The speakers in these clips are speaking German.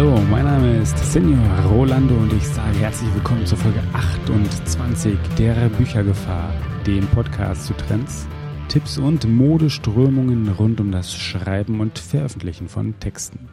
Hallo, mein Name ist Senior Rolando und ich sage herzlich willkommen zur Folge 28 der Büchergefahr, dem Podcast zu Trends, Tipps und Modeströmungen rund um das Schreiben und Veröffentlichen von Texten.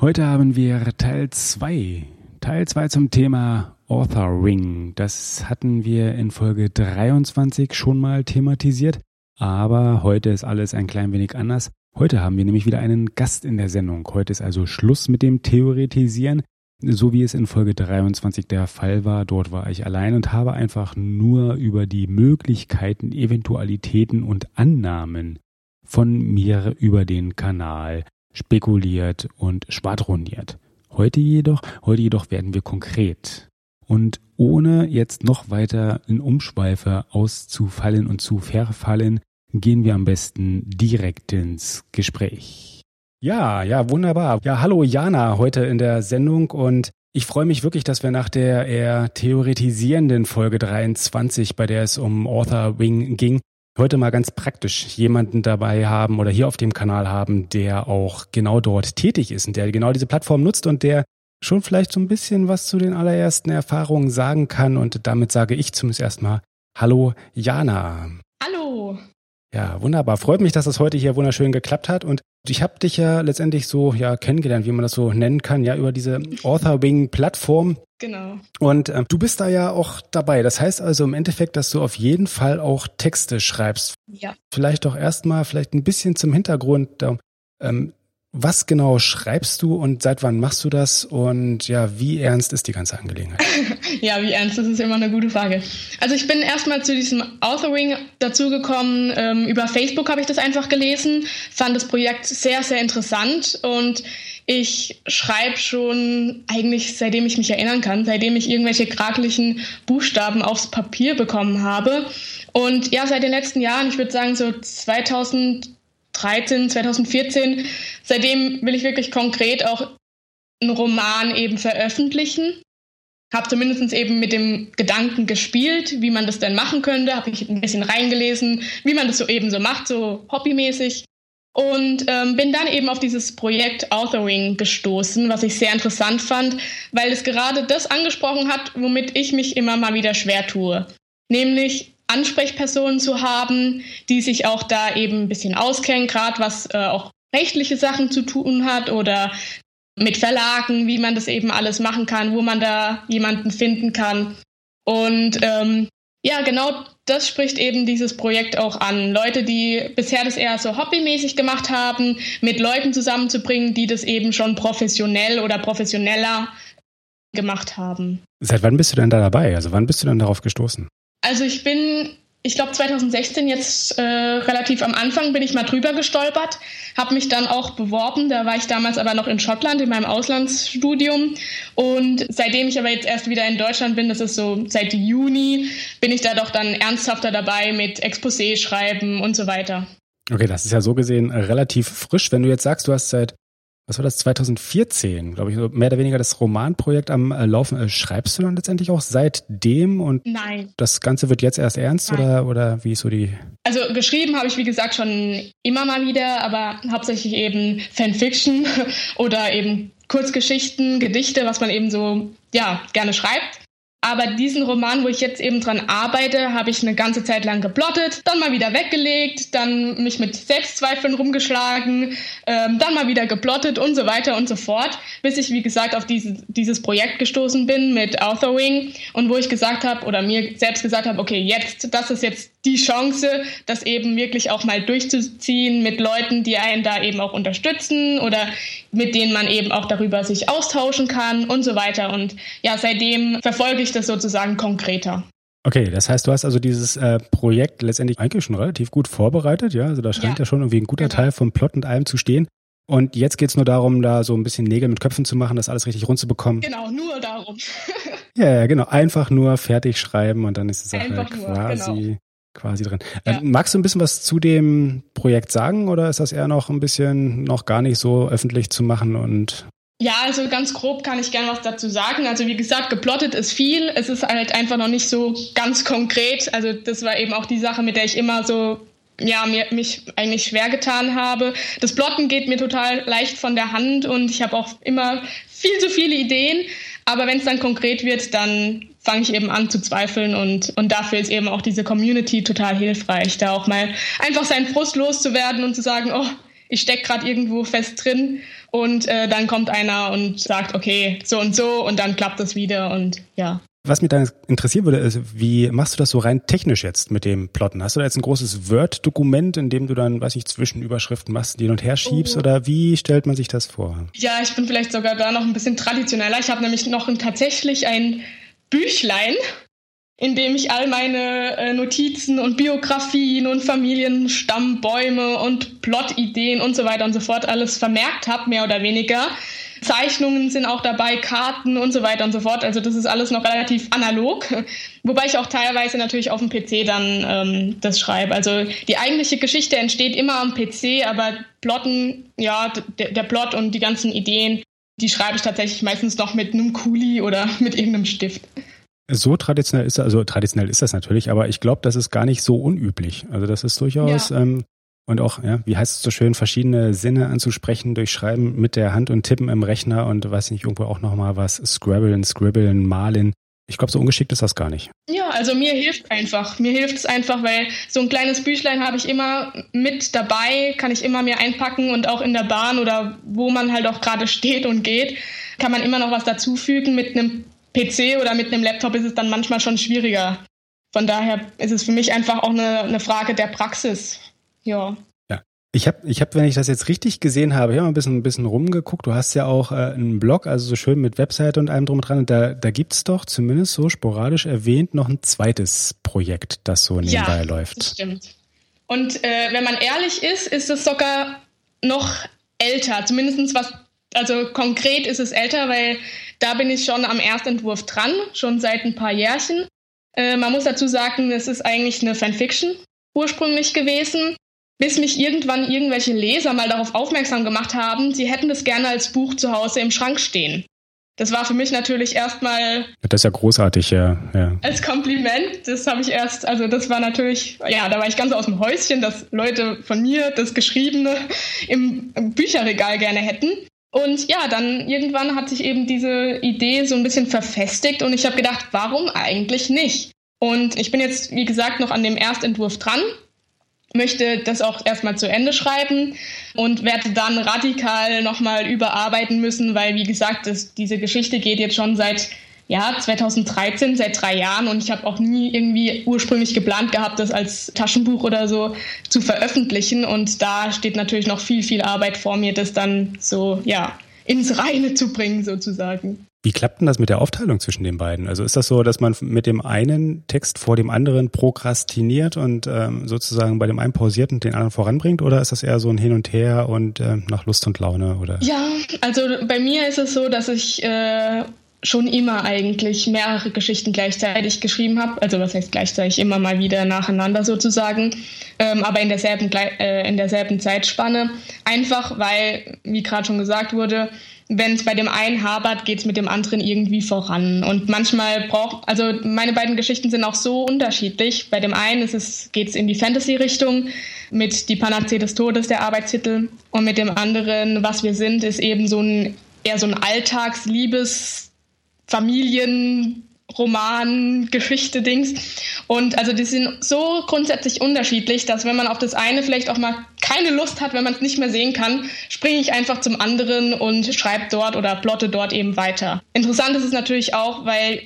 Heute haben wir Teil 2. Teil 2 zum Thema Authoring. Das hatten wir in Folge 23 schon mal thematisiert, aber heute ist alles ein klein wenig anders. Heute haben wir nämlich wieder einen Gast in der Sendung. Heute ist also Schluss mit dem Theoretisieren, so wie es in Folge 23 der Fall war. Dort war ich allein und habe einfach nur über die Möglichkeiten, Eventualitäten und Annahmen von mir über den Kanal spekuliert und schwadroniert. Heute jedoch, heute jedoch werden wir konkret. Und ohne jetzt noch weiter in Umschweife auszufallen und zu verfallen, gehen wir am besten direkt ins Gespräch. Ja, ja, wunderbar. Ja, hallo Jana heute in der Sendung und ich freue mich wirklich, dass wir nach der eher theoretisierenden Folge 23, bei der es um Author Wing ging, heute mal ganz praktisch jemanden dabei haben oder hier auf dem Kanal haben, der auch genau dort tätig ist und der genau diese Plattform nutzt und der schon vielleicht so ein bisschen was zu den allerersten Erfahrungen sagen kann. Und damit sage ich zumindest erstmal Hallo Jana. Hallo. Ja, wunderbar. Freut mich, dass das heute hier wunderschön geklappt hat. Und ich habe dich ja letztendlich so ja kennengelernt, wie man das so nennen kann, ja über diese Author Wing Plattform. Genau. Und äh, du bist da ja auch dabei. Das heißt also im Endeffekt, dass du auf jeden Fall auch Texte schreibst. Ja. Vielleicht doch erstmal vielleicht ein bisschen zum Hintergrund. Ähm, was genau schreibst du und seit wann machst du das und ja, wie ernst ist die ganze Angelegenheit? ja, wie ernst, das ist immer eine gute Frage. Also ich bin erstmal zu diesem Authoring dazugekommen, ähm, über Facebook habe ich das einfach gelesen, fand das Projekt sehr, sehr interessant und ich schreibe schon eigentlich seitdem ich mich erinnern kann, seitdem ich irgendwelche kraklichen Buchstaben aufs Papier bekommen habe. Und ja, seit den letzten Jahren, ich würde sagen so 2000 2013, 2014. Seitdem will ich wirklich konkret auch einen Roman eben veröffentlichen. Habe zumindest eben mit dem Gedanken gespielt, wie man das denn machen könnte. Habe ich ein bisschen reingelesen, wie man das so eben so macht, so hobbymäßig. Und ähm, bin dann eben auf dieses Projekt Authoring gestoßen, was ich sehr interessant fand, weil es gerade das angesprochen hat, womit ich mich immer mal wieder schwer tue. Nämlich Ansprechpersonen zu haben, die sich auch da eben ein bisschen auskennen, gerade was äh, auch rechtliche Sachen zu tun hat oder mit Verlagen, wie man das eben alles machen kann, wo man da jemanden finden kann. Und ähm, ja, genau das spricht eben dieses Projekt auch an. Leute, die bisher das eher so hobbymäßig gemacht haben, mit Leuten zusammenzubringen, die das eben schon professionell oder professioneller gemacht haben. Seit wann bist du denn da dabei? Also wann bist du denn darauf gestoßen? Also ich bin, ich glaube 2016 jetzt äh, relativ am Anfang bin ich mal drüber gestolpert, habe mich dann auch beworben. Da war ich damals aber noch in Schottland in meinem Auslandsstudium und seitdem ich aber jetzt erst wieder in Deutschland bin, das ist so seit Juni, bin ich da doch dann ernsthafter dabei mit Exposé schreiben und so weiter. Okay, das ist ja so gesehen relativ frisch. Wenn du jetzt sagst, du hast seit was war das, 2014, glaube ich, mehr oder weniger das Romanprojekt am äh, Laufen. Äh, schreibst du dann letztendlich auch seitdem und Nein. das Ganze wird jetzt erst ernst oder, oder wie ist so die? Also geschrieben habe ich, wie gesagt, schon immer mal wieder, aber hauptsächlich eben Fanfiction oder eben Kurzgeschichten, Gedichte, was man eben so, ja, gerne schreibt. Aber diesen Roman, wo ich jetzt eben dran arbeite, habe ich eine ganze Zeit lang geplottet, dann mal wieder weggelegt, dann mich mit Selbstzweifeln rumgeschlagen, ähm, dann mal wieder geplottet und so weiter und so fort, bis ich, wie gesagt, auf diese, dieses Projekt gestoßen bin mit Authorwing und wo ich gesagt habe oder mir selbst gesagt habe, okay, jetzt, das ist jetzt die Chance, das eben wirklich auch mal durchzuziehen mit Leuten, die einen da eben auch unterstützen oder mit denen man eben auch darüber sich austauschen kann und so weiter. Und ja, seitdem verfolge ich das sozusagen konkreter. Okay, das heißt, du hast also dieses äh, Projekt letztendlich eigentlich schon relativ gut vorbereitet, ja? Also da scheint ja, ja schon irgendwie ein guter genau. Teil vom Plot und allem zu stehen. Und jetzt geht es nur darum, da so ein bisschen Nägel mit Köpfen zu machen, das alles richtig rund zu bekommen. Genau, nur darum. ja, ja, genau. Einfach nur fertig schreiben und dann ist die Sache Einfach quasi nur, genau quasi drin. Ja. Ähm, magst du ein bisschen was zu dem Projekt sagen oder ist das eher noch ein bisschen noch gar nicht so öffentlich zu machen und ja, also ganz grob kann ich gerne was dazu sagen. Also wie gesagt, geplottet ist viel. Es ist halt einfach noch nicht so ganz konkret. Also das war eben auch die Sache, mit der ich immer so ja, mir, mich eigentlich schwer getan habe. Das Plotten geht mir total leicht von der Hand und ich habe auch immer viel zu viele Ideen. Aber wenn es dann konkret wird, dann fange ich eben an zu zweifeln und, und dafür ist eben auch diese Community total hilfreich, da auch mal einfach seinen Frust loszuwerden und zu sagen, oh, ich stecke gerade irgendwo fest drin und äh, dann kommt einer und sagt, okay, so und so und dann klappt das wieder und ja. Was mich dann interessieren würde, ist, wie machst du das so rein technisch jetzt mit dem Plotten? Hast du da jetzt ein großes Word-Dokument, in dem du dann, weiß ich, Zwischenüberschriften machst, die hin und her schiebst oh. oder wie stellt man sich das vor? Ja, ich bin vielleicht sogar da noch ein bisschen traditioneller. Ich habe nämlich noch ein, tatsächlich ein Büchlein, in dem ich all meine äh, Notizen und Biografien und Familienstammbäume und Plotideen und so weiter und so fort alles vermerkt habe, mehr oder weniger. Zeichnungen sind auch dabei, Karten und so weiter und so fort. Also das ist alles noch relativ analog, wobei ich auch teilweise natürlich auf dem PC dann ähm, das schreibe. Also die eigentliche Geschichte entsteht immer am PC, aber Plotten, ja, der, der Plot und die ganzen Ideen, die schreibe ich tatsächlich meistens noch mit einem Kuli oder mit irgendeinem Stift. So traditionell ist das, also traditionell ist das natürlich, aber ich glaube, das ist gar nicht so unüblich. Also das ist durchaus ja. ähm, und auch, ja, wie heißt es so schön, verschiedene Sinne anzusprechen durch Schreiben mit der Hand und Tippen im Rechner und weiß nicht, irgendwo auch nochmal was, Scrabbeln, Scribbeln, Malen. Ich glaube, so ungeschickt ist das gar nicht. Ja, also mir hilft einfach. Mir hilft es einfach, weil so ein kleines Büchlein habe ich immer mit dabei, kann ich immer mir einpacken und auch in der Bahn oder wo man halt auch gerade steht und geht, kann man immer noch was dazufügen. Mit einem PC oder mit einem Laptop ist es dann manchmal schon schwieriger. Von daher ist es für mich einfach auch eine, eine Frage der Praxis. Ja. Ich habe, ich hab, wenn ich das jetzt richtig gesehen habe, ich habe mal ein bisschen, ein bisschen rumgeguckt. Du hast ja auch äh, einen Blog, also so schön mit Webseite und allem drum und dran. Und da, da gibt's doch zumindest so sporadisch erwähnt noch ein zweites Projekt, das so nebenbei ja, läuft. Das stimmt. Und äh, wenn man ehrlich ist, ist es sogar noch älter. Zumindest was, also konkret ist es älter, weil da bin ich schon am Erstentwurf dran, schon seit ein paar Jährchen. Äh, man muss dazu sagen, es ist eigentlich eine Fanfiction ursprünglich gewesen bis mich irgendwann irgendwelche Leser mal darauf aufmerksam gemacht haben, sie hätten das gerne als Buch zu Hause im Schrank stehen. Das war für mich natürlich erstmal. Das ist ja großartig, ja. ja. Als Kompliment. Das habe ich erst, also das war natürlich, ja, da war ich ganz aus dem Häuschen, dass Leute von mir das Geschriebene im, im Bücherregal gerne hätten. Und ja, dann irgendwann hat sich eben diese Idee so ein bisschen verfestigt und ich habe gedacht, warum eigentlich nicht? Und ich bin jetzt, wie gesagt, noch an dem Erstentwurf dran möchte das auch erstmal zu Ende schreiben und werde dann radikal nochmal überarbeiten müssen, weil wie gesagt, das, diese Geschichte geht jetzt schon seit ja, 2013, seit drei Jahren und ich habe auch nie irgendwie ursprünglich geplant gehabt, das als Taschenbuch oder so zu veröffentlichen und da steht natürlich noch viel, viel Arbeit vor mir, das dann so, ja, ins Reine zu bringen sozusagen. Wie klappt denn das mit der Aufteilung zwischen den beiden? Also ist das so, dass man mit dem einen Text vor dem anderen prokrastiniert und ähm, sozusagen bei dem einen pausiert und den anderen voranbringt? Oder ist das eher so ein Hin und Her und äh, nach Lust und Laune? Oder? Ja, also bei mir ist es so, dass ich äh, schon immer eigentlich mehrere Geschichten gleichzeitig geschrieben habe. Also was heißt gleichzeitig immer mal wieder nacheinander sozusagen, ähm, aber in derselben, äh, in derselben Zeitspanne. Einfach weil, wie gerade schon gesagt wurde, wenn es bei dem einen habert, geht es mit dem anderen irgendwie voran. Und manchmal braucht, also meine beiden Geschichten sind auch so unterschiedlich. Bei dem einen ist es, geht es in die Fantasy-Richtung mit Die Panazee des Todes, der Arbeitstitel. Und mit dem anderen, Was wir sind, ist eben so ein eher so ein Alltagsliebes Familien Roman, Geschichte, Dings. Und also die sind so grundsätzlich unterschiedlich, dass wenn man auf das eine vielleicht auch mal keine Lust hat, wenn man es nicht mehr sehen kann, springe ich einfach zum anderen und schreibe dort oder plotte dort eben weiter. Interessant ist es natürlich auch, weil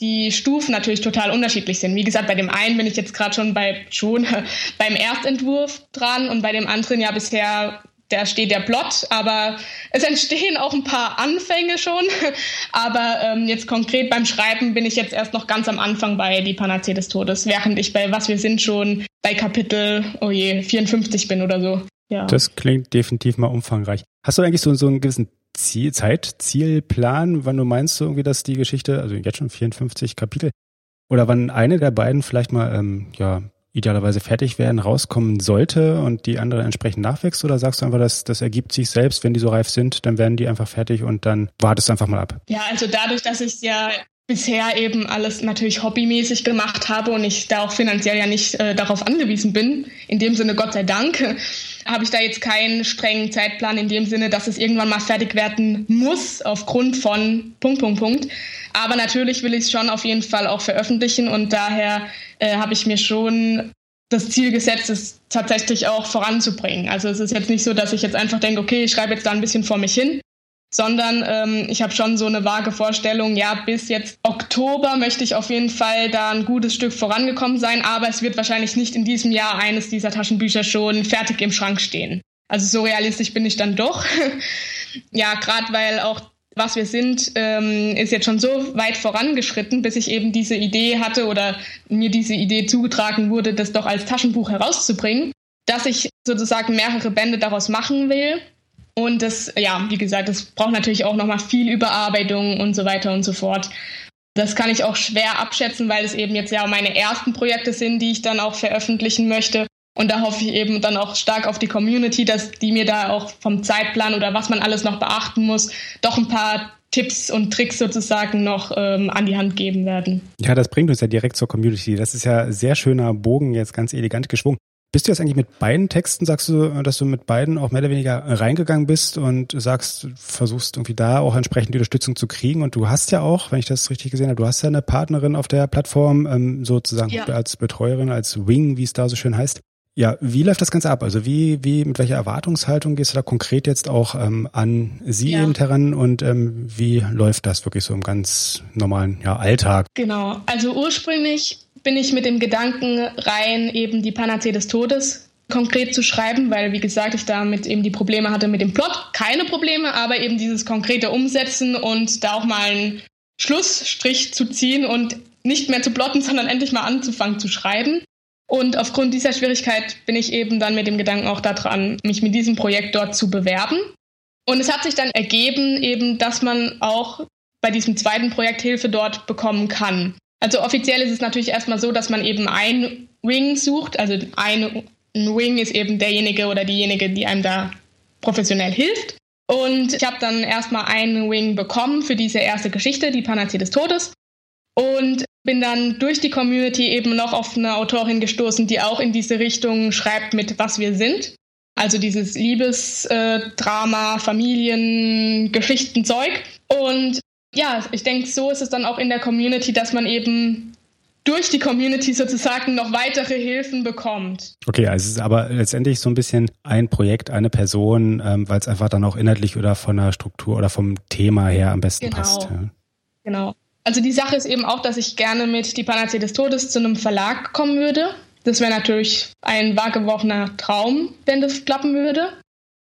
die Stufen natürlich total unterschiedlich sind. Wie gesagt, bei dem einen bin ich jetzt gerade schon bei schon beim Erstentwurf dran und bei dem anderen ja bisher da steht der Plot, aber es entstehen auch ein paar Anfänge schon. Aber ähm, jetzt konkret beim Schreiben bin ich jetzt erst noch ganz am Anfang bei Die Panazee des Todes, während ich bei Was wir sind schon bei Kapitel, oh je, 54 bin oder so. Ja. Das klingt definitiv mal umfangreich. Hast du eigentlich so, so einen gewissen Ziel, Zeitzielplan, wann du meinst, irgendwie, dass die Geschichte, also jetzt schon 54 Kapitel, oder wann eine der beiden vielleicht mal ähm, ja idealerweise fertig werden, rauskommen sollte und die andere entsprechend nachwächst? Oder sagst du einfach, dass das ergibt sich selbst, wenn die so reif sind, dann werden die einfach fertig und dann wartest du einfach mal ab? Ja, also dadurch, dass ich ja bisher eben alles natürlich hobbymäßig gemacht habe und ich da auch finanziell ja nicht äh, darauf angewiesen bin, in dem Sinne Gott sei Dank, habe ich da jetzt keinen strengen Zeitplan in dem Sinne, dass es irgendwann mal fertig werden muss aufgrund von Punkt, Punkt, Punkt. Aber natürlich will ich es schon auf jeden Fall auch veröffentlichen und daher äh, habe ich mir schon das Ziel gesetzt, es tatsächlich auch voranzubringen. Also es ist jetzt nicht so, dass ich jetzt einfach denke, okay, ich schreibe jetzt da ein bisschen vor mich hin, sondern ähm, ich habe schon so eine vage Vorstellung, ja, bis jetzt Oktober möchte ich auf jeden Fall da ein gutes Stück vorangekommen sein, aber es wird wahrscheinlich nicht in diesem Jahr eines dieser Taschenbücher schon fertig im Schrank stehen. Also so realistisch bin ich dann doch. ja, gerade weil auch was wir sind, ähm, ist jetzt schon so weit vorangeschritten, bis ich eben diese Idee hatte oder mir diese Idee zugetragen wurde, das doch als Taschenbuch herauszubringen, dass ich sozusagen mehrere Bände daraus machen will. Und das, ja, wie gesagt, das braucht natürlich auch nochmal viel Überarbeitung und so weiter und so fort. Das kann ich auch schwer abschätzen, weil es eben jetzt ja meine ersten Projekte sind, die ich dann auch veröffentlichen möchte. Und da hoffe ich eben dann auch stark auf die Community, dass die mir da auch vom Zeitplan oder was man alles noch beachten muss, doch ein paar Tipps und Tricks sozusagen noch ähm, an die Hand geben werden. Ja, das bringt uns ja direkt zur Community. Das ist ja sehr schöner Bogen, jetzt ganz elegant geschwungen. Bist du jetzt eigentlich mit beiden Texten, sagst du, dass du mit beiden auch mehr oder weniger reingegangen bist und sagst, versuchst irgendwie da auch entsprechend die Unterstützung zu kriegen? Und du hast ja auch, wenn ich das richtig gesehen habe, du hast ja eine Partnerin auf der Plattform, ähm, sozusagen ja. als Betreuerin, als Wing, wie es da so schön heißt. Ja, wie läuft das Ganze ab? Also wie, wie, mit welcher Erwartungshaltung gehst du da konkret jetzt auch ähm, an Sie ja. eben heran und ähm, wie läuft das wirklich so im ganz normalen ja, Alltag? Genau, also ursprünglich bin ich mit dem Gedanken rein, eben die Panazee des Todes konkret zu schreiben, weil wie gesagt, ich damit eben die Probleme hatte mit dem Plot. Keine Probleme, aber eben dieses konkrete Umsetzen und da auch mal einen Schlussstrich zu ziehen und nicht mehr zu plotten, sondern endlich mal anzufangen zu schreiben. Und aufgrund dieser Schwierigkeit bin ich eben dann mit dem Gedanken auch daran, mich mit diesem Projekt dort zu bewerben. Und es hat sich dann ergeben, eben, dass man auch bei diesem zweiten Projekt Hilfe dort bekommen kann. Also offiziell ist es natürlich erstmal so, dass man eben ein Wing sucht. Also ein Wing ist eben derjenige oder diejenige, die einem da professionell hilft. Und ich habe dann erstmal einen Wing bekommen für diese erste Geschichte, die Panazee des Todes. Und bin dann durch die Community eben noch auf eine Autorin gestoßen, die auch in diese Richtung schreibt mit Was wir sind. Also dieses Liebesdrama, äh, Familien, Geschichten, Zeug. Und ja, ich denke, so ist es dann auch in der Community, dass man eben durch die Community sozusagen noch weitere Hilfen bekommt. Okay, also es ist aber letztendlich so ein bisschen ein Projekt, eine Person, ähm, weil es einfach dann auch inhaltlich oder von der Struktur oder vom Thema her am besten genau. passt. Ja. Genau. Also die Sache ist eben auch, dass ich gerne mit Die Panazee des Todes zu einem Verlag kommen würde. Das wäre natürlich ein wahrgeworfener Traum, wenn das klappen würde.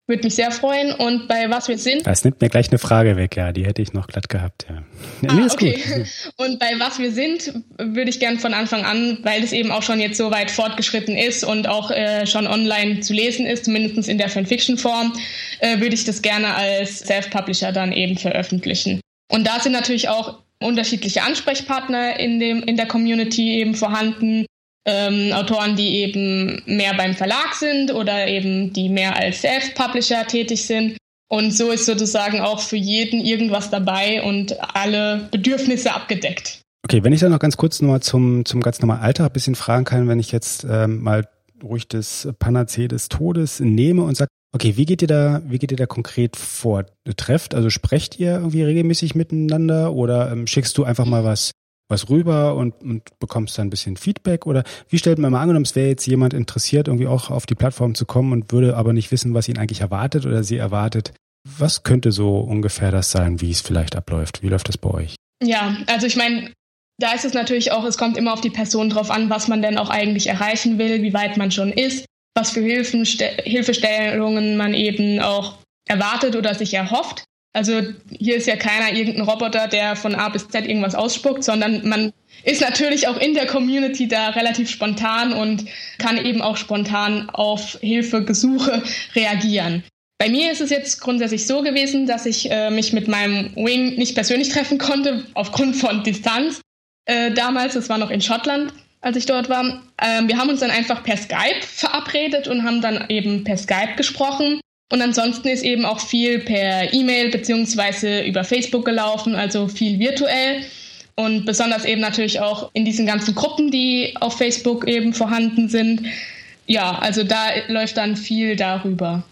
Würde mich sehr freuen. Und bei Was wir sind. Das nimmt mir gleich eine Frage weg, ja. Die hätte ich noch glatt gehabt, ja. ja ah, okay. Und bei Was wir sind würde ich gern von Anfang an, weil es eben auch schon jetzt so weit fortgeschritten ist und auch äh, schon online zu lesen ist, zumindest in der Fanfiction-Form, äh, würde ich das gerne als Self-Publisher dann eben veröffentlichen. Und da sind natürlich auch unterschiedliche Ansprechpartner in, dem, in der Community eben vorhanden. Ähm, Autoren, die eben mehr beim Verlag sind oder eben die mehr als Self-Publisher tätig sind. Und so ist sozusagen auch für jeden irgendwas dabei und alle Bedürfnisse abgedeckt. Okay, wenn ich dann noch ganz kurz nochmal zum, zum ganz normalen Alltag ein bisschen fragen kann, wenn ich jetzt ähm, mal ruhig das Panazee des Todes nehme und sage, Okay, wie geht ihr da, wie geht ihr da konkret vor? Trefft, also sprecht ihr irgendwie regelmäßig miteinander oder ähm, schickst du einfach mal was, was rüber und, und bekommst dann ein bisschen Feedback? Oder wie stellt man mal angenommen, es wäre jetzt jemand interessiert, irgendwie auch auf die Plattform zu kommen und würde aber nicht wissen, was ihn eigentlich erwartet oder sie erwartet? Was könnte so ungefähr das sein, wie es vielleicht abläuft? Wie läuft das bei euch? Ja, also ich meine, da ist es natürlich auch, es kommt immer auf die Person drauf an, was man denn auch eigentlich erreichen will, wie weit man schon ist was für Hilfen, Hilfestellungen man eben auch erwartet oder sich erhofft. Also hier ist ja keiner irgendein Roboter, der von A bis Z irgendwas ausspuckt, sondern man ist natürlich auch in der Community da relativ spontan und kann eben auch spontan auf Hilfegesuche reagieren. Bei mir ist es jetzt grundsätzlich so gewesen, dass ich äh, mich mit meinem Wing nicht persönlich treffen konnte, aufgrund von Distanz. Äh, damals, das war noch in Schottland als ich dort war. Ähm, wir haben uns dann einfach per Skype verabredet und haben dann eben per Skype gesprochen. Und ansonsten ist eben auch viel per E-Mail beziehungsweise über Facebook gelaufen, also viel virtuell. Und besonders eben natürlich auch in diesen ganzen Gruppen, die auf Facebook eben vorhanden sind. ja, also da läuft dann viel darüber.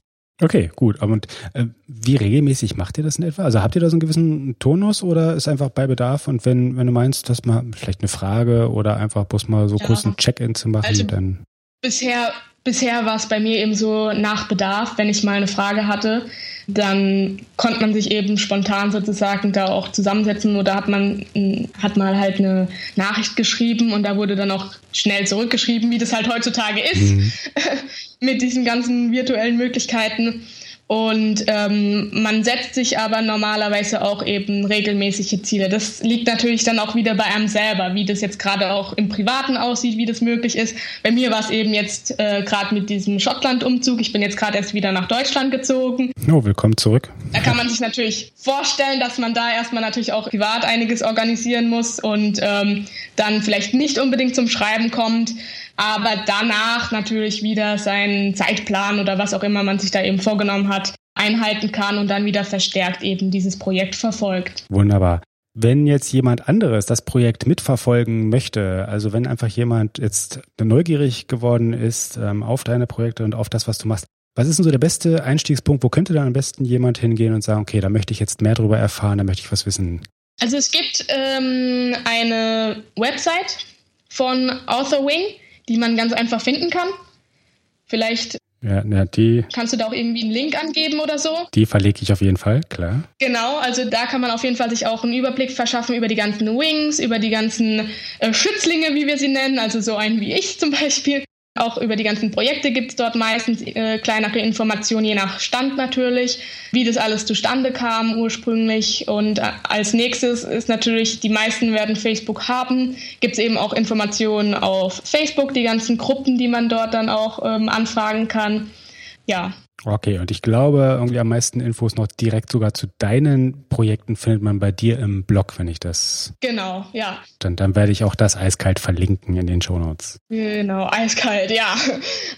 Okay, gut. Und äh, wie regelmäßig macht ihr das in etwa? Also habt ihr da so einen gewissen Tonus oder ist einfach bei Bedarf? Und wenn, wenn du meinst, dass mal vielleicht eine Frage oder einfach bloß mal so ja. kurz ein Check-in zu machen, also dann. Bisher, bisher war es bei mir eben so nach Bedarf, wenn ich mal eine Frage hatte dann konnte man sich eben spontan sozusagen da auch zusammensetzen oder hat man hat mal halt eine Nachricht geschrieben und da wurde dann auch schnell zurückgeschrieben, wie das halt heutzutage ist mhm. mit diesen ganzen virtuellen Möglichkeiten. Und ähm, man setzt sich aber normalerweise auch eben regelmäßige Ziele. Das liegt natürlich dann auch wieder bei einem selber, wie das jetzt gerade auch im Privaten aussieht, wie das möglich ist. Bei mir war es eben jetzt äh, gerade mit diesem Schottland-Umzug. Ich bin jetzt gerade erst wieder nach Deutschland gezogen. Oh, willkommen zurück. Da kann man sich natürlich vorstellen, dass man da erstmal natürlich auch privat einiges organisieren muss und ähm, dann vielleicht nicht unbedingt zum Schreiben kommt aber danach natürlich wieder seinen Zeitplan oder was auch immer man sich da eben vorgenommen hat, einhalten kann und dann wieder verstärkt eben dieses Projekt verfolgt. Wunderbar. Wenn jetzt jemand anderes das Projekt mitverfolgen möchte, also wenn einfach jemand jetzt neugierig geworden ist ähm, auf deine Projekte und auf das, was du machst, was ist denn so der beste Einstiegspunkt? Wo könnte da am besten jemand hingehen und sagen, okay, da möchte ich jetzt mehr darüber erfahren, da möchte ich was wissen? Also es gibt ähm, eine Website von AuthorWing, die man ganz einfach finden kann. Vielleicht ja, ja, die. Kannst du da auch irgendwie einen Link angeben oder so? Die verlege ich auf jeden Fall, klar. Genau, also da kann man auf jeden Fall sich auch einen Überblick verschaffen über die ganzen Wings, über die ganzen äh, Schützlinge, wie wir sie nennen, also so einen wie ich zum Beispiel. Auch über die ganzen Projekte gibt es dort meistens äh, kleinere Informationen, je nach Stand natürlich, wie das alles zustande kam ursprünglich. Und äh, als nächstes ist natürlich, die meisten werden Facebook haben, gibt es eben auch Informationen auf Facebook, die ganzen Gruppen, die man dort dann auch ähm, anfragen kann. Ja, Okay, und ich glaube, irgendwie am meisten Infos noch direkt sogar zu deinen Projekten findet man bei dir im Blog, wenn ich das. Genau, ja. Dann, dann werde ich auch das eiskalt verlinken in den Shownotes. Genau, eiskalt, ja.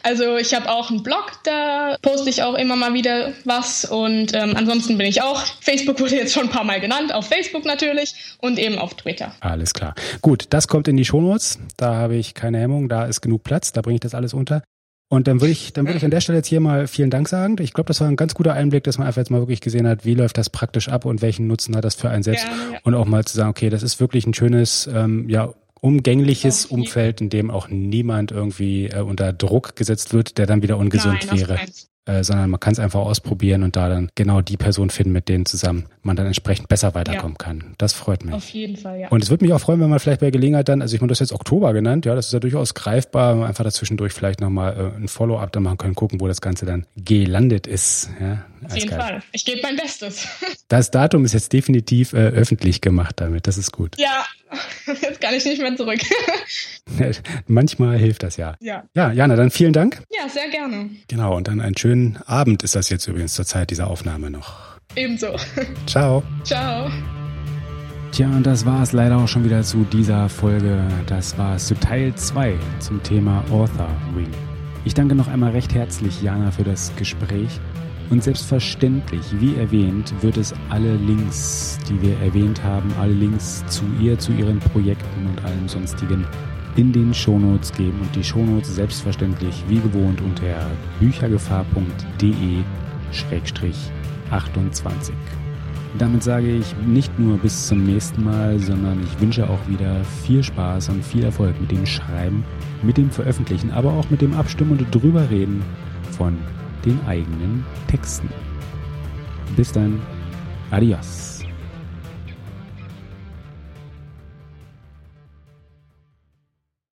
Also ich habe auch einen Blog, da poste ich auch immer mal wieder was. Und ähm, ansonsten bin ich auch. Facebook wurde jetzt schon ein paar Mal genannt, auf Facebook natürlich und eben auf Twitter. Alles klar. Gut, das kommt in die Shownotes. Da habe ich keine Hemmung, da ist genug Platz, da bringe ich das alles unter. Und dann würde ich, dann würde ich an der Stelle jetzt hier mal vielen Dank sagen. Ich glaube, das war ein ganz guter Einblick, dass man einfach jetzt mal wirklich gesehen hat, wie läuft das praktisch ab und welchen Nutzen hat das für einen selbst. Ja. Und auch mal zu sagen, okay, das ist wirklich ein schönes, ähm, ja, umgängliches Umfeld, in dem auch niemand irgendwie äh, unter Druck gesetzt wird, der dann wieder ungesund Nein, wäre. Äh, sondern man kann es einfach ausprobieren und da dann genau die Person finden, mit denen zusammen man dann entsprechend besser weiterkommen ja. kann. Das freut mich. Auf jeden Fall, ja. Und es würde mich auch freuen, wenn man vielleicht bei Gelegenheit dann, also ich meine, das jetzt Oktober genannt, ja, das ist ja durchaus greifbar, wenn man einfach dazwischendurch vielleicht nochmal äh, ein Follow-up dann machen können, gucken, wo das Ganze dann gelandet ist. Ja, Auf jeden geil. Fall. Ich gebe mein Bestes. Das Datum ist jetzt definitiv äh, öffentlich gemacht damit. Das ist gut. Ja, jetzt kann ich nicht mehr zurück. Manchmal hilft das ja. Ja. Ja, Jana, dann vielen Dank. Ja, sehr gerne. Genau, und dann einen schönen Abend ist das jetzt übrigens zur Zeit dieser Aufnahme noch. Ebenso. Ciao. Ciao. Tja, und das war es leider auch schon wieder zu dieser Folge. Das war es zu Teil 2 zum Thema Author Wing. Ich danke noch einmal recht herzlich Jana für das Gespräch. Und selbstverständlich, wie erwähnt, wird es alle Links, die wir erwähnt haben, alle Links zu ihr, zu ihren Projekten und allem sonstigen in den Shownotes geben und die Shownotes selbstverständlich wie gewohnt unter büchergefahr.de 28. Damit sage ich nicht nur bis zum nächsten Mal, sondern ich wünsche auch wieder viel Spaß und viel Erfolg mit dem Schreiben, mit dem Veröffentlichen, aber auch mit dem Abstimmen und drüber reden von den eigenen Texten. Bis dann, adios.